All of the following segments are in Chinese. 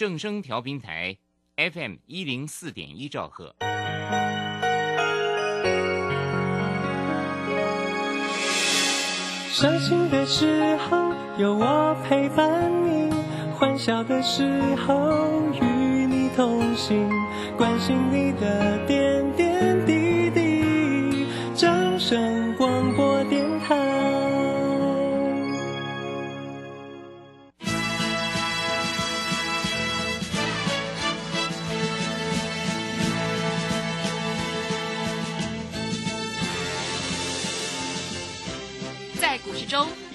正声调频台 FM 一零四点一兆赫。伤心的时候有我陪伴你，欢笑的时候与你同行，关心你的点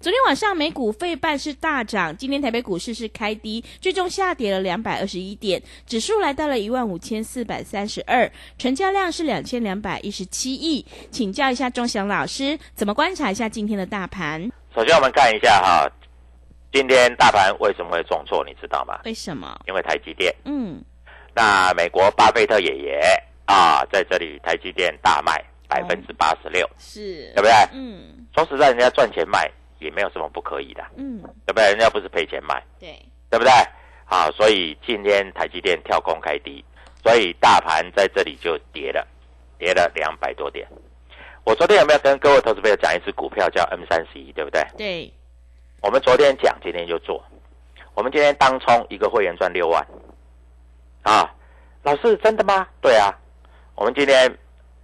昨天晚上美股费半是大涨，今天台北股市是开低，最终下跌了两百二十一点，指数来到了一万五千四百三十二，成交量是两千两百一十七亿。请教一下钟祥老师，怎么观察一下今天的大盘？首先我们看一下哈，今天大盘为什么会重挫，你知道吗？为什么？因为台积电。嗯，那美国巴菲特爷爷啊，在这里台积电大卖百分之八十六，是，对不对？嗯说实在，人家赚钱卖也没有什么不可以的，嗯，对不对？人家不是赔钱卖，对，对不对？好，所以今天台积电跳空开低，所以大盘在这里就跌了，跌了两百多点。我昨天有没有跟各位投资朋友讲一只股票叫 M 三十一，对不对？对，我们昨天讲，今天就做。我们今天当冲一个会员赚六万，啊，老师真的吗？对啊，我们今天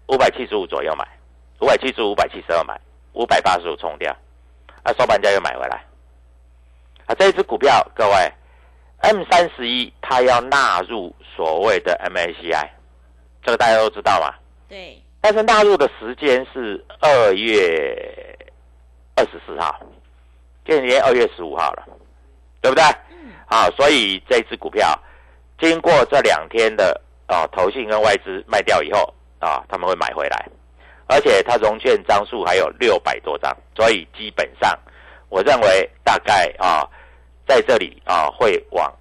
五百七十五左右买，五百七十五、五百七十二买，五百八十五冲掉，啊，收盘价又买回来。啊，这一只股票，各位，M 三十一它要纳入所谓的 MACI，这个大家都知道嘛。对，但是纳入的时间是二月二十四号，今年二月十五号了，对不对？嗯，啊，所以这只股票经过这两天的啊投信跟外资卖掉以后啊，他们会买回来，而且它融券张数还有六百多张，所以基本上我认为大概啊在这里啊会往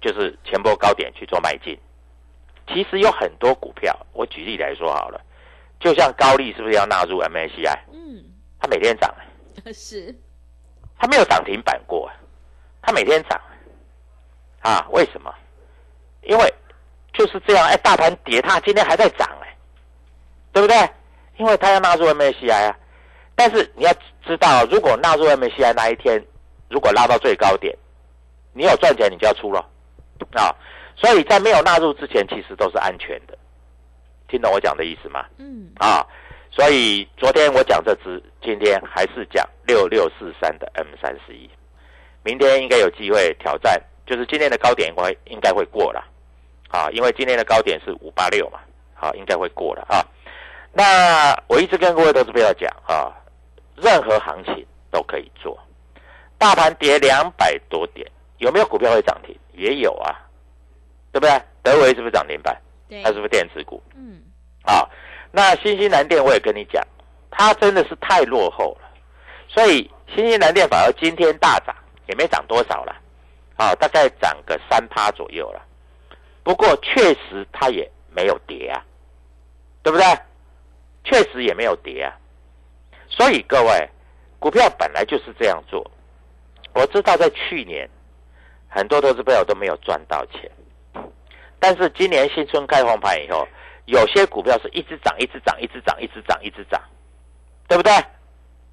就是前波高点去做迈进。其实有很多股票，我举例来说好了，就像高利是不是要纳入 MACI？嗯，它每天涨，是，它没有涨停板过，它每天涨，啊，为什么？因为就是这样，哎，大盘跌，它今天还在涨，哎，对不对？因为它要纳入 MACI 啊。但是你要知道，如果纳入 MACI 那一天，如果拉到最高点，你有赚钱，你就要出了，啊。所以在没有纳入之前，其实都是安全的。听懂我讲的意思吗？嗯，啊，所以昨天我讲这只，今天还是讲六六四三的 M 三十一，明天应该有机会挑战，就是今天的高点应该应该会过了，啊，因为今天的高点是五八六嘛，好、应该会过了啊。那我一直跟各位投资朋友讲啊，任何行情都可以做，大盘跌两百多点，有没有股票会涨停？也有啊，对不对？德维是不是涨停板？对它是不是电子股？嗯，啊，那新兴南电我也跟你讲，它真的是太落后了，所以新兴南电反而今天大涨，也没涨多少了，啊，大概涨个三趴左右了。不过确实它也没有跌啊，对不对？确实也没有跌啊。所以各位，股票本来就是这样做。我知道在去年很多投资朋友都没有赚到钱。但是今年新春开红盘以后，有些股票是一直涨，一直涨，一直涨，一直涨，一直涨，对不对？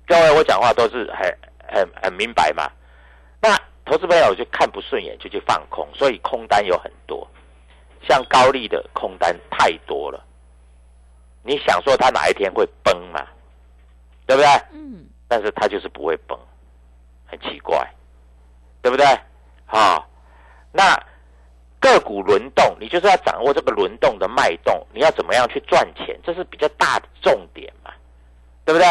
各位，我讲话都是很很很明白嘛。那投资朋友就看不顺眼，就去放空，所以空单有很多。像高利的空单太多了，你想说它哪一天会崩嘛？对不对？嗯，但是它就是不会崩，很奇怪，对不对？好，那个股轮动，你就是要掌握这个轮动的脉动，你要怎么样去赚钱，这是比较大的重点嘛，对不对？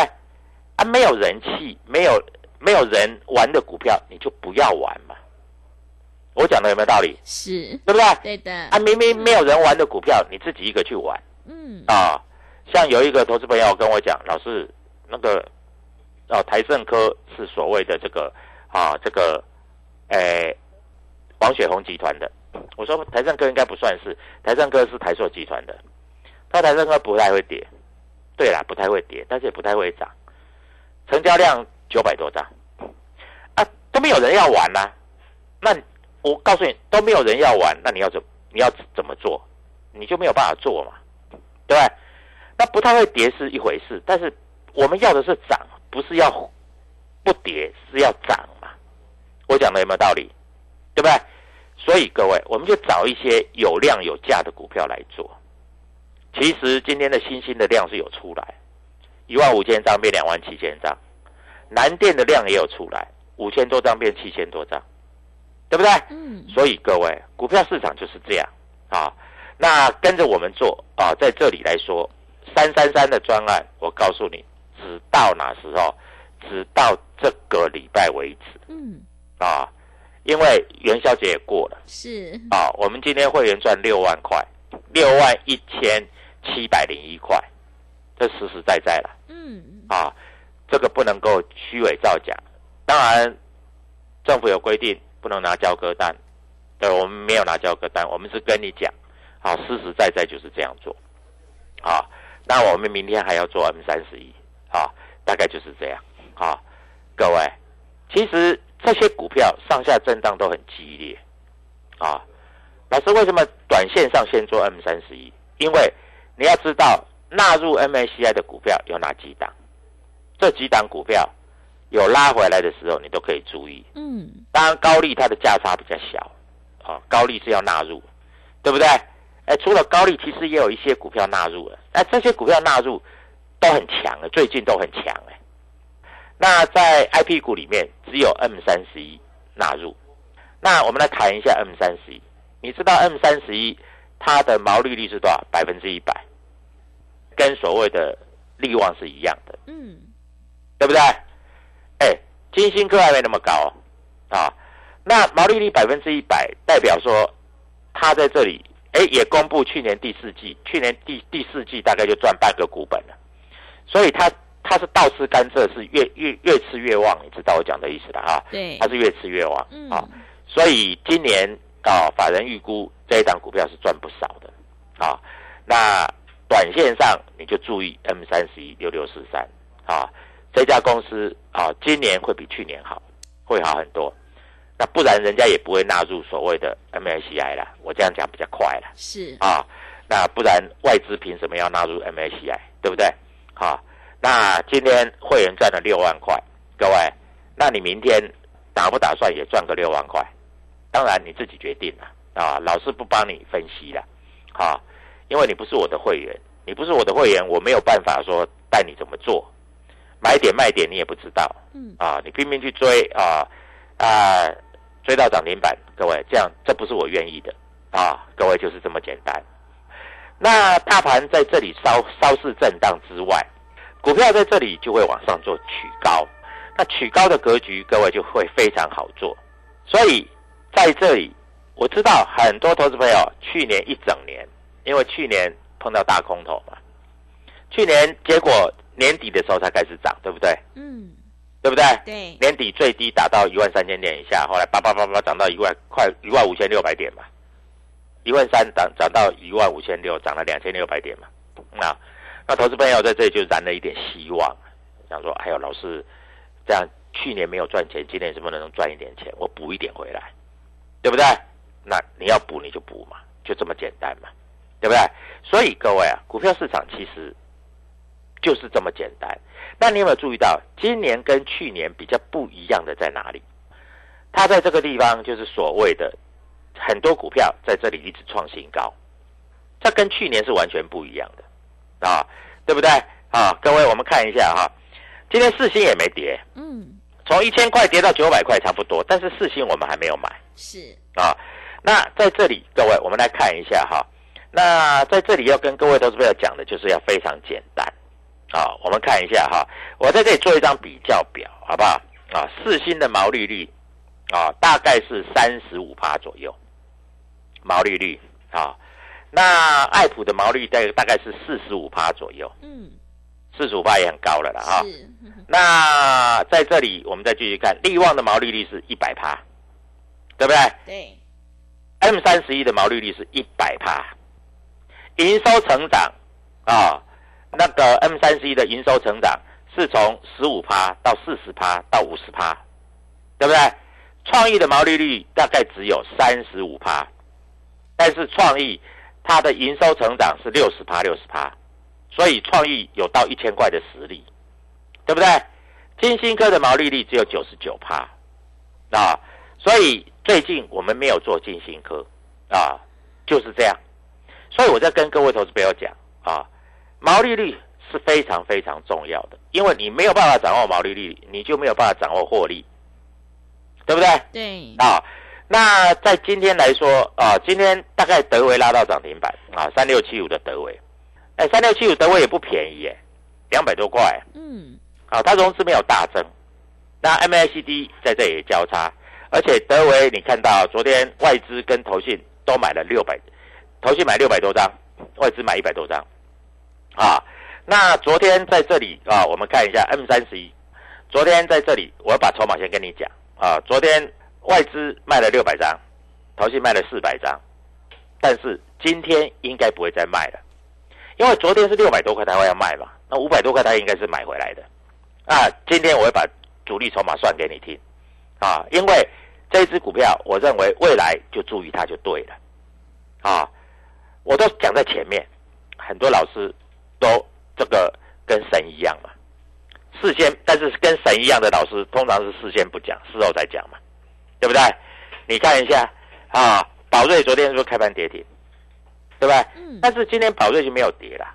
啊，没有人气，没有没有人玩的股票，你就不要玩嘛。我讲的有没有道理？是，对不对？对的，啊，明明没有人玩的股票，你自己一个去玩嗯，啊。像有一个投资朋友跟我讲，老师，那个哦，台盛科是所谓的这个啊，这个诶，王雪红集团的。我说台盛科应该不算是，台盛科是台硕集团的。他台盛科不太会跌，对啦，不太会跌，但是也不太会涨。成交量九百多张，啊，都没有人要玩呐、那我告诉你，都没有人要玩，那你要怎你要怎么做？你就没有办法做嘛，对不对？那不太会跌是一回事，但是我们要的是涨，不是要不跌，是要涨嘛。我讲的有没有道理？对不对？所以各位，我们就找一些有量有价的股票来做。其实今天的新兴的量是有出来，一万五千张变两万七千张，南电的量也有出来，五千多张变七千多张，对不对？嗯，所以各位，股票市场就是这样啊。那跟着我们做啊，在这里来说，三三三的专案，我告诉你，直到哪时候？直到这个礼拜为止嗯，啊，因为元宵节也过了是，啊。我们今天会员赚六万块，六万一千七百零一块，这实实在在了。嗯，啊，这个不能够虚伪造假。当然，政府有规定不能拿交割单，对我们没有拿交割单，我们是跟你讲，啊，实实在在就是这样做。啊，那我们明天还要做 M 三十一，啊，大概就是这样。啊，各位，其实这些股票上下震荡都很激烈。啊，老师为什么短线上先做 M 三十一？因为你要知道纳入 MACI 的股票有哪几档。这几档股票有拉回来的时候，你都可以注意。嗯，当然，高利它的价差比较小，啊，高利是要纳入，对不对？哎，除了高利，其实也有一些股票纳入了。哎，这些股票纳入都很强了，最近都很强哎。那在 IP 股里面，只有 M 三十一纳入。那我们来谈一下 M 三十一。你知道 M 三十一它的毛利率是多少？百分之一百，跟所谓的利旺是一样的。嗯，对不对？哎，金星科还没那么高啊。那毛利率百分之一百，代表说它在这里，哎，也公布去年第四季，去年第第四季大概就赚半个股本了。所以它它是倒吃甘蔗，是越越越吃越旺，你知道我讲的意思了哈？对它，是越吃越旺嗯，啊。所以今年啊，法人预估这一档股票是赚不少的啊。那短线上你就注意 M 三十一六六四三啊，这家公司啊，今年会比去年好，会好很多。那不然人家也不会纳入所谓的 MSCI 啦。我这样讲比较快了是，啊。那不然外资凭什么要纳入 MSCI？对不对？好，那今天会员赚了六万块，各位，那你明天打不打算也赚个六万块？当然你自己决定了啊，老师不帮你分析了，啊，因为你不是我的会员，你不是我的会员，我没有办法说带你怎么做，买点卖点你也不知道，嗯，啊，你拼命去追啊啊，追到涨停板，各位，这样这不是我愿意的啊，各位就是这么简单。那大盘在这里稍稍事震荡之外，股票在这里就会往上做取高，那取高的格局，各位就会非常好做。所以在这里，我知道很多投资朋友去年一整年，因为去年碰到大空头嘛，去年结果年底的时候才开始涨，对不对？嗯，对不对？对，年底最低达到一万三千点以下，后来叭叭叭叭涨到一万快一万五千六百点嘛，一万三涨涨到一万五千六，涨了两千六百点嘛。那那投资朋友在这里就燃了一点希望，想说，哎呦，老师这样去年没有赚钱，今年是不是能赚一点钱？我补一点回来对不对？那你要补你就补嘛，就这么简单嘛，对不对？所以各位啊，股票市场其实就是这么简单。那你有没有注意到，今年跟去年比较不一样的在哪里？它在这个地方就是所谓的很多股票在这里一直创新高，这跟去年是完全不一样的啊，对不对？啊，各位我们看一下哈，今天四星也没跌，嗯，从一千块跌到九百块差不多，但是四星我们还没有买是，啊。那在这里，各位我们来看一下哈。那在这里要跟各位投资朋友讲的就是要非常简单啊。我们看一下哈，我在这里做一张比较表，好不好？啊，四星的毛利率啊，大概是三十五趴左右，毛利率啊。那爱普的毛利率大大概是四十五趴左右，嗯，四十五趴也很高了啦哈。是，那在这里我们再继续看，利旺的毛利率是一百趴，对不对对，？M 三十一的毛利率是一百趴，营收成长啊，那个 M 三十一的营收成长是从十五趴到四十趴到五十趴，对不对？创意的毛利率大概只有三十五趴，但是创意它的营收成长是六十趴六十趴，所以创意有到一千块的实力，对不对？金星科的毛利率只有九十九趴啊，所以最近我们没有做金星科啊，就是这样。所以我在跟各位投资朋友讲啊，毛利率是非常非常重要的，因为你没有办法掌握毛利率，你就没有办法掌握获利，对不对？对，啊，那在今天来说啊，今天大概德维拉到涨停板啊，三六七五的德维，哎，三六七五德维也不便宜耶，两百多块。嗯，啊，它融资没有大增，那 MACD 在这里也交叉，而且德维你看到昨天外资跟投信都买了六百，投信买六百多张，外资买一百多张，啊，那昨天在这里啊，我们看一下 M 三十一，昨天在这里，我要把筹码先跟你讲啊，昨天外资卖了六百张，投信卖了四百张，但是今天应该不会再卖了，因为昨天是六百多块台湾要卖嘛，那五百多块它应该是买回来的，啊，今天我会把主力筹码算给你听，啊，因为这只股票，我认为未来就注意它就对了，啊，我都讲在前面，很多老师都这个跟神一样嘛，事先，但是跟神一样的老师通常是事先不讲，事后再讲嘛，对不对？你看一下啊，宝瑞昨天是不是开盘跌停，对不对？嗯，但是今天宝瑞就没有跌了，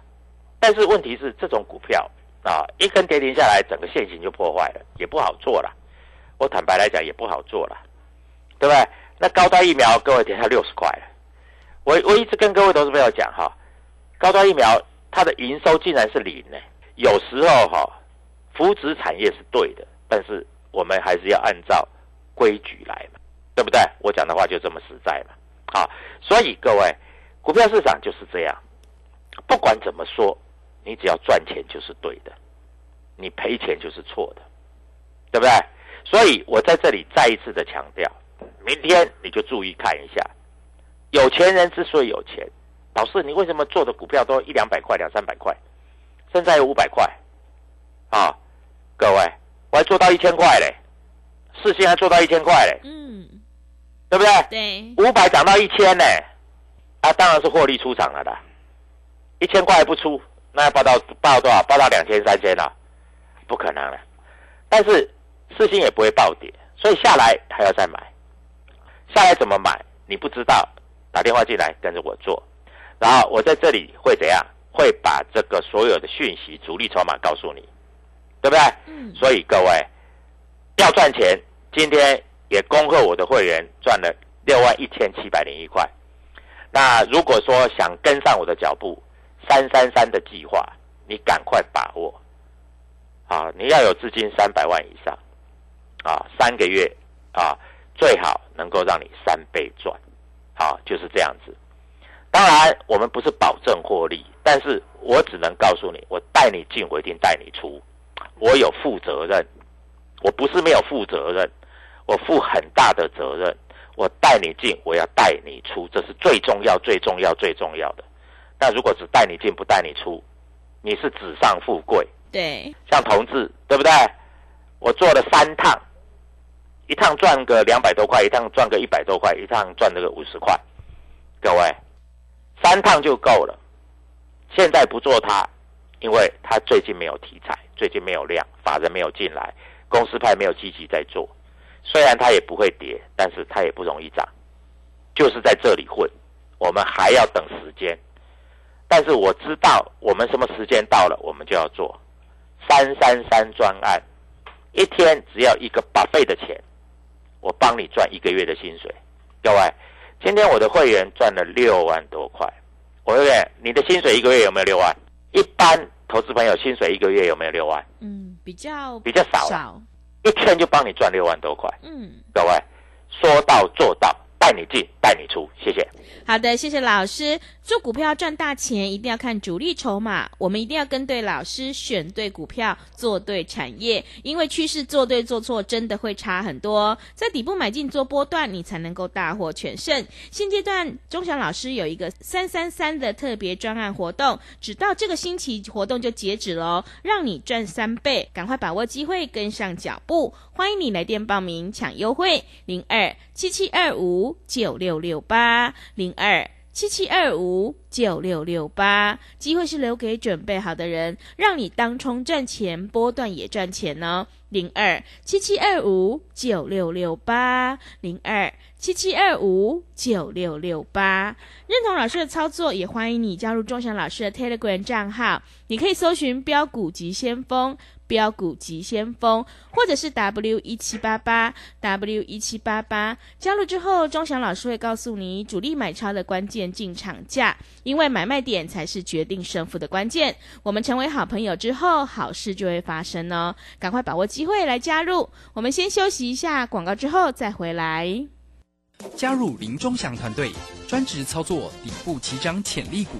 但是问题是这种股票啊，一根跌停下来，整个线型就破坏了，也不好做了。我坦白来讲，也不好做了，对不对？那高端疫苗，各位跌下六十块了。我我一直跟各位投资朋友讲哈，高端疫苗它的营收竟然是零呢。有时候哈，扶植产业是对的，但是我们还是要按照规矩来嘛，对不对？我讲的话就这么实在嘛。好，所以各位，股票市场就是这样，不管怎么说，你只要赚钱就是对的，你赔钱就是错的，对不对？所以我在这里再一次的强调，明天你就注意看一下，有钱人之所以有钱，老师你为什么做的股票都一两百块、两三百块，甚至有五百块啊？各位，我还做到一千块嘞，四星还做到一千块嘞，嗯，对不对？对，五百涨到一千呢，啊，当然是获利出场了的。一千块还不出，那要报到报到多少？报到两千、三千了，不可能了。但是四星也不会暴跌，所以下来还要再买。下来怎么买？你不知道，打电话进来跟着我做，然后我在这里会怎样？会把这个所有的讯息、主力筹码告诉你，对不对？嗯，所以各位要赚钱，今天也恭贺我的会员赚了六万一千七百零一块。那如果说想跟上我的脚步，三三三的计划，你赶快把握。啊，你要有资金三百万以上，啊，三个月啊，最好能够让你三倍赚，啊，就是这样子。当然，我们不是保证获利，但是我只能告诉你，我带你进，我一定带你出，我有负责任，我不是没有负责任，我负很大的责任。我带你进，我要带你出，这是最重要、最重要、最重要的。但如果只带你进不带你出，你是纸上富贵。对，像同志，对不对？我做了三趟，一趟赚个两百多块，一趟赚个一百多块，一趟赚那个五十块，各位，三趟就够了。现在不做它，因为它最近没有题材，最近没有量，法人没有进来，公司派没有积极在做。虽然它也不会跌，但是它也不容易涨，就是在这里混。我们还要等时间，但是我知道我们什么时间到了，我们就要做三三三专案，一天只要一个八倍的钱，我帮你赚一个月的薪水。各位，今天我的会员赚了六万多块，我问你的薪水一个月有没有六万？一般投资朋友薪水一个月有没有六万？嗯，比较比较少少，一天就帮你赚六万多块。嗯。各位，说到做到，带你进，带你出，谢谢。好的，谢谢老师。做股票赚大钱，一定要看主力筹码。我们一定要跟对老师，选对股票，做对产业。因为趋势做对做错，真的会差很多。在底部买进做波段，你才能够大获全胜。现阶段，钟祥老师有一个三三三的特别专案活动，直到这个星期活动就截止喽，让你赚三倍，赶快把握机会，跟上脚步。欢迎你来电报名抢优惠，零二七七二五九六六八零二。七七二五九六六八，机会是留给准备好的人，让你当冲赚钱，波段也赚钱哦。零二七七二五九六六八，零二七七二五九六六八。认同老师的操作，也欢迎你加入钟祥老师的 Telegram 账号，你可以搜寻“标股急先锋”。标股急先锋，或者是 W 一七八八 W 一七八八，加入之后，钟祥老师会告诉你主力买超的关键进场价，因为买卖点才是决定胜负的关键。我们成为好朋友之后，好事就会发生哦，赶快把握机会来加入。我们先休息一下广告，之后再回来。加入林钟祥团队，专职操作底部起涨潜力股。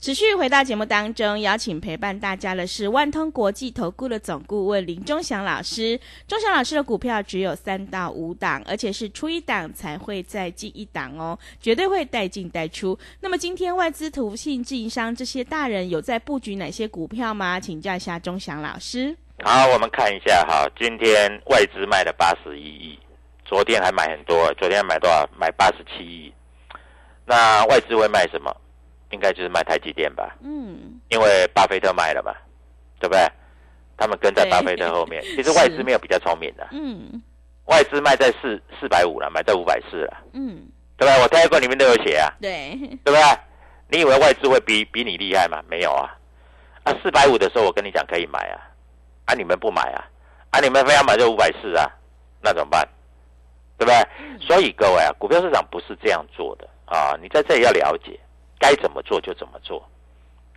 持续回到节目当中，邀请陪伴大家的是万通国际投顾的总顾问林忠祥老师。忠祥老师的股票只有三到五档，而且是出一档才会再进一档哦，绝对会带进带出。那么今天外资、投信、自营商这些大人有在布局哪些股票吗？请教一下忠祥老师。好，我们看一下哈，今天外资卖了八十一亿，昨天还买很多，昨天买多少？买八十七亿。那外资会卖什么？应该就是卖台积电吧，嗯，因为巴菲特卖了嘛，对不对？他们跟在巴菲特后面。其实外资没有比较聪明的，嗯，外资卖在四四百五了，买在五百四了，嗯，对不对？我泰国里面都有写啊，对，对不对？你以为外资会比比你厉害吗？没有啊，啊，四百五的时候我跟你讲可以买啊，啊，你们不买啊，啊，你们非要买这五百四啊，那怎么办？对不对？所以各位啊，股票市场不是这样做的啊，你在这里要了解。该怎么做就怎么做，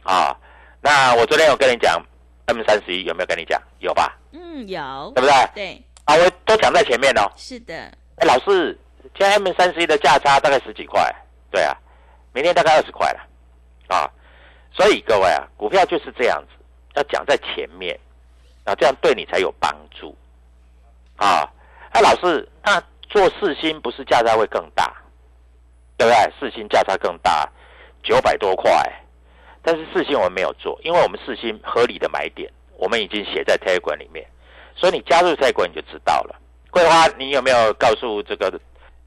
啊，那我昨天有跟你讲，M 三十一有没有跟你讲？有吧？嗯，有，对不对？对，啊，我都讲在前面哦。是的。哎，老师，现在 M 三十一的价差大概十几块，对啊，明天大概二十块了，啊，所以各位啊，股票就是这样子，要讲在前面，啊，这样对你才有帮助，啊，哎，老师，那做四星不是价差会更大？对不对？四星价差更大，九百多块。但是四星我们没有做，因为我们四星合理的买点，我们已经写在 Telegram 里面，所以你加入 Telegram 你就知道了。桂花，你有没有告诉这个，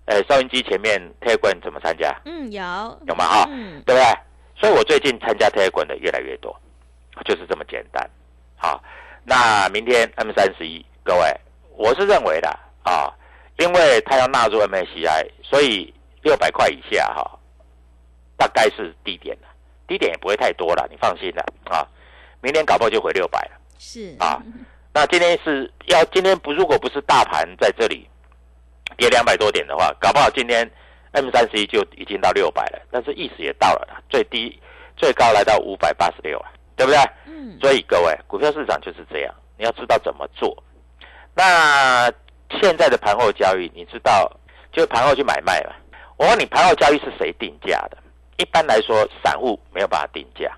呃，收音机前面 Telegram 怎么参加？嗯，有有吗？哈，嗯，对不对？所以我最近参加 Telegram 的越来越多，就是这么简单。好，那明天 M 三十一，各位，我是认为的啊，因为它要纳入 MSCI，所以。六百块以下哈，大概是低点了，低点也不会太多了，你放心了啊。明天搞不好就回六百了，是啊。那今天是要今天不如果不是大盘在这里跌两百多点的话，搞不好今天 M 三十一就已经到六百了，但是意思也到了，最低最高来到五百八十六啊，对不对？嗯。所以各位，股票市场就是这样，你要知道怎么做。那现在的盘后交易，你知道？就盘后去买卖嘛。我问你，盘后交易是谁定价的？一般来说，散户没有办法定价。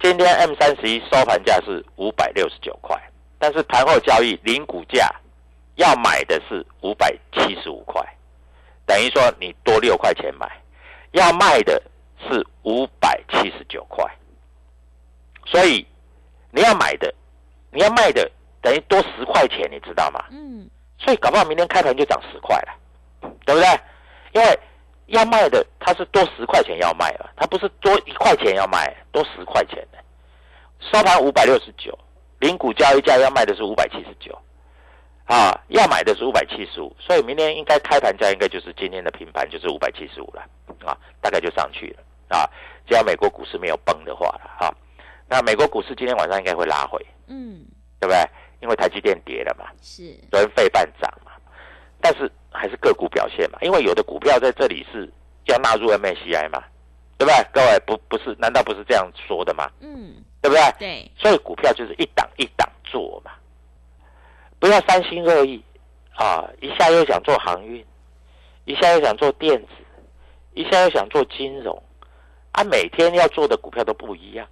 今天 M 三十一收盘价是五百六十九块，但是盘后交易零股价要买的是五百七十五块，等于说你多六块钱买，要卖的是五百七十九块，所以你要买的，你要卖的等于多十块钱，你知道吗？嗯，所以搞不好明天开盘就涨十块了，对不对？因为要卖的它是多十块钱要卖了，它不是多一块钱要卖，多十块钱的。收盘五百六十九，零股交易价要卖的是五百七十九，啊，要买的是五百七十五，所以明天应该开盘价应该就是今天的平盘就是五百七十五了，啊，大概就上去了，啊，只要美国股市没有崩的话了，哈、那美国股市今天晚上应该会拉回，嗯，对不对？因为台积电跌了嘛，是，昨天费半涨嘛，但是还是个股表现嘛，因为有的股票在这里是要纳入 MACI 嘛，对不对？各位不不是，难道不是这样说的吗？嗯，对不对？对，所以股票就是一档一档做嘛，不要三心二意啊！一下又想做航运，一下又想做电子，一下又想做金融，啊，每天要做的股票都不一样，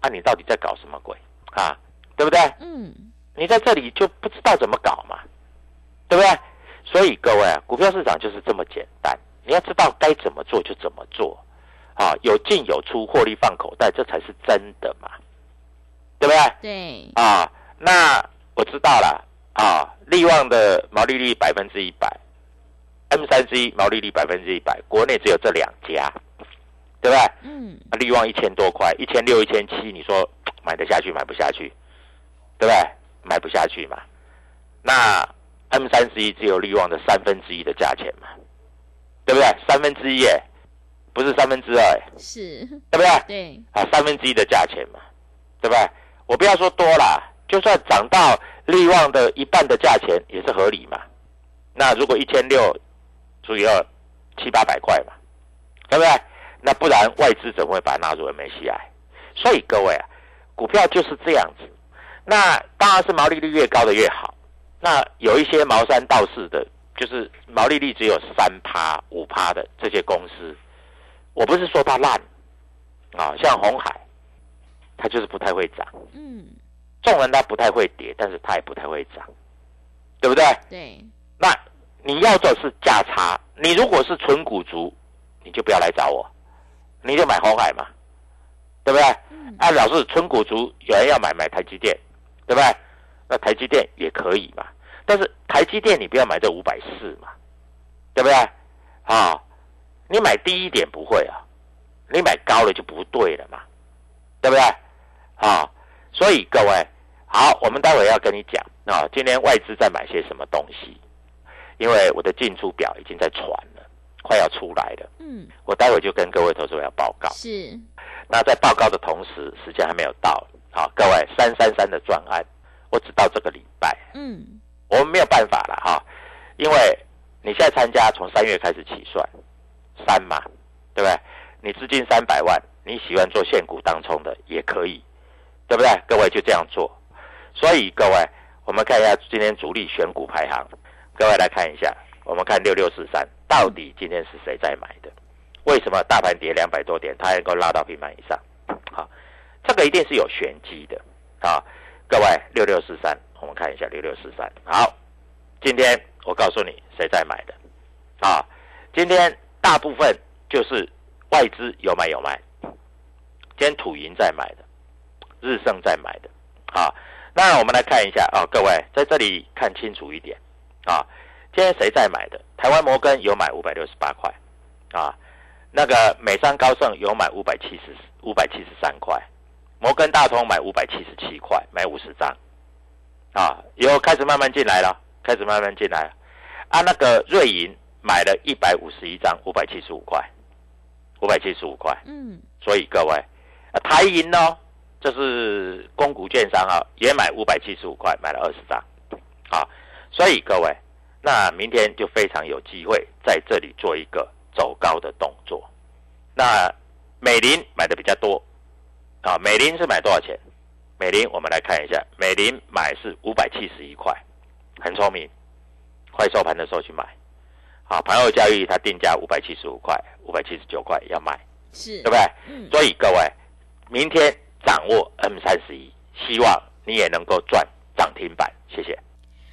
啊，你到底在搞什么鬼啊？对不对？嗯，你在这里就不知道怎么搞嘛，对不对？所以各位啊，股票市场就是这么简单，你要知道该怎么做就怎么做，啊，有进有出，获利放口袋，这才是真的嘛，对不对？对，啊，那我知道了啊，利旺的毛利率百分之一百，M 三 C 毛利率百分之一百，国内只有这两家，对不对？嗯，啊，利旺一千多块，一千六、一千七，你说买得下去买不下去，对不对？买不下去嘛。那 M 三十一只有利旺的三分之一的价钱嘛，对不对？三分之一耶，不是三分之二耶，是，对不对？对，啊，三分之一的价钱嘛，对不对？我不要说多啦，就算涨到利旺的一半的价钱也是合理嘛。那如果一千六除以二，七八百块嘛，对不对？那不然外资怎么会把它纳入 MACI？所以各位啊，股票就是这样子。那当然是毛利率越高的越好。那有一些毛山道士的，就是毛利率只有三趴、五趴的这些公司，我不是说它烂啊，像红海，它就是不太会涨。嗯，纵然它不太会跌，但是它也不太会涨，对不对？对，那你要的是价差，你如果是纯股族，你就不要来找我，你就买红海嘛，对不对？嗯，啊，老是纯股族，有人要买买台积电，对不对？那台积电也可以嘛，但是台积电你不要买这五百四嘛，对不对？啊，你买低一点不会啊，你买高了就不对了嘛，对不对？啊，所以各位，好，我们待会要跟你讲啊，今天外资在买些什么东西，因为我的进出表已经在传了，快要出来了，嗯，我待会就跟各位投资者要报告。是，那在报告的同时，时间还没有到。好，各位三三三的专案，我只到这个礼拜，嗯，我们没有办法了哈，因为你现在参加从三月开始起算，三嘛，对不对？你资金三百万，你喜欢做现股当冲的也可以，对不对？各位就这样做。所以各位，我们看一下今天主力选股排行，各位来看一下，我们看六六四三，到底今天是谁在买的？为什么大盘跌两百多点，它能够拉到平盘以上？好，这个一定是有玄机的啊！各位，六六四三，我们看一下六六四三。好，今天我告诉你谁在买的啊？今天大部分就是外资有买有卖，今天土银在买的，日盛在买的啊。那我们来看一下啊，各位在这里看清楚一点啊。今天谁在买的？台湾摩根有买五百六十八块啊。那个美商高盛有买五百七十五百七十三块，摩根大通买五百七十七块，买五十张，啊，有开始慢慢进来了，开始慢慢进来了，啊，那个瑞银买了一百五十一张，五百七十五块，五百七十五块，嗯，所以各位，啊、台银呢，这是公股券商啊，也买五百七十五块，买了二十张，啊，所以各位，那明天就非常有机会在这里做一个。走高的动作，那美林买的比较多啊。美林是买多少钱？美林我们来看一下，美林买是五百七十一块，很聪明，快收盘的时候去买好，盘后交易它定价五百七十五块、五百七十九块要卖，是对不，对？嗯，所以各位，明天掌握 M 三十一，希望你也能够赚涨停板。谢谢。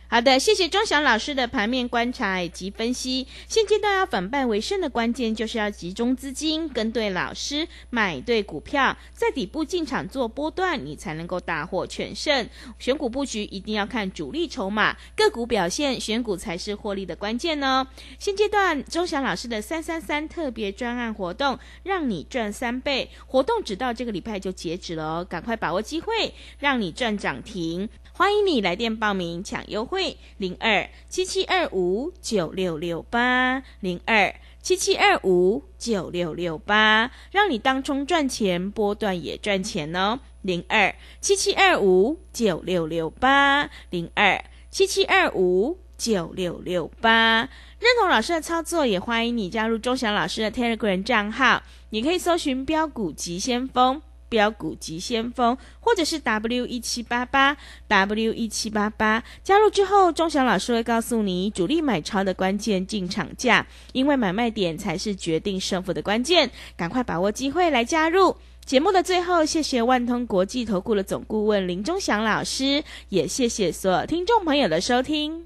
好的，谢谢钟祥老师的盘面观察以及分析。现阶段要反败为胜的关键，就是要集中资金，跟对老师，买对股票，在底部进场做波段，你才能够大获全胜。选股布局一定要看主力筹码，个股表现，选股才是获利的关键哦。现阶段钟祥老师的三三三特别专案活动，让你赚三倍，活动直到这个礼拜就截止了哦，赶快把握机会，让你赚涨停。欢迎你来电报名抢优惠，会零二七七二五九六六八零二七七二五九六六八，让你当中赚钱，波段也赚钱哦，零二七七二五九六六八零二七七二五九六六八。认同老师的操作，也欢迎你加入钟祥老师的 Telegram 账号，你可以搜寻标股急先锋。标股急先锋，或者是 W 一七八八 W 一七八八，加入之后，钟祥老师会告诉你主力买超的关键进场价，因为买卖点才是决定胜负的关键，赶快把握机会来加入。节目的最后，谢谢万通国际投顾的总顾问林钟祥老师，也谢谢所有听众朋友的收听。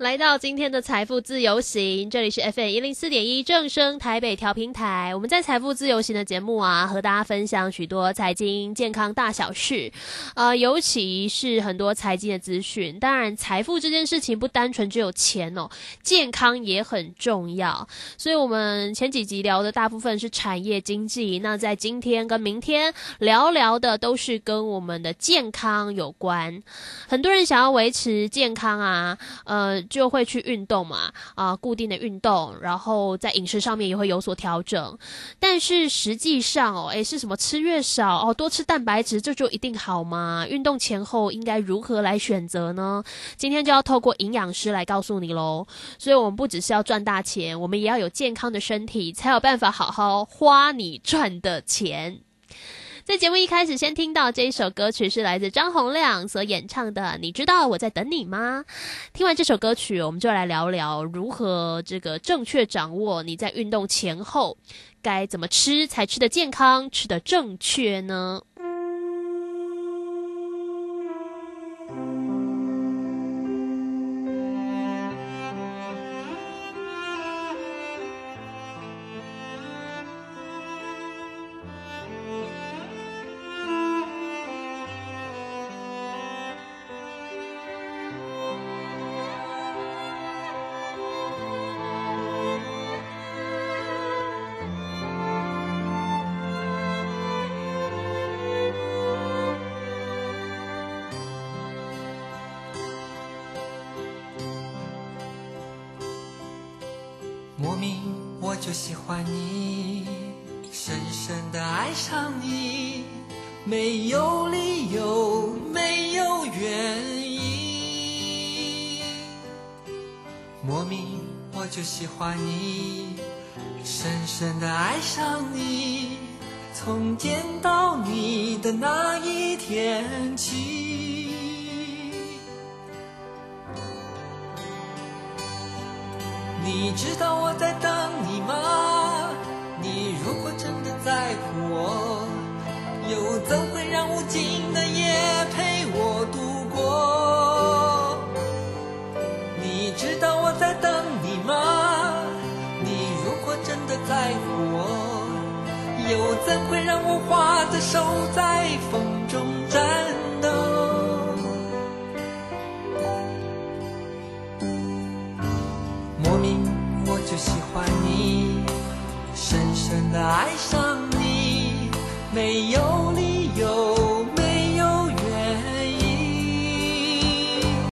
来到今天的财富自由行，这里是 FM 一零四点一正声台北调频台。我们在财富自由行的节目啊，和大家分享许多财经、健康大小事，呃，尤其是很多财经的资讯。当然，财富这件事情不单纯只有钱哦，健康也很重要。所以，我们前几集聊的大部分是产业经济，那在今天跟明天聊聊的都是跟我们的健康有关。很多人想要维持健康啊，呃。就会去运动嘛，啊，固定的运动，然后在饮食上面也会有所调整。但是实际上哦，诶，是什么吃越少哦，多吃蛋白质，这就一定好吗？运动前后应该如何来选择呢？今天就要透过营养师来告诉你喽。所以，我们不只是要赚大钱，我们也要有健康的身体，才有办法好好花你赚的钱。在节目一开始，先听到这一首歌曲是来自张洪亮所演唱的。你知道我在等你吗？听完这首歌曲，我们就来聊聊如何这个正确掌握你在运动前后该怎么吃才吃得健康、吃得正确呢？就喜欢你，深深的爱上你，从见到你的那一天起。你知道我在等你吗？你如果真的在乎我，又怎会让无尽在乎我，又怎会让我画着手在风中颤抖？莫名我就喜欢你，深深的爱上你，没有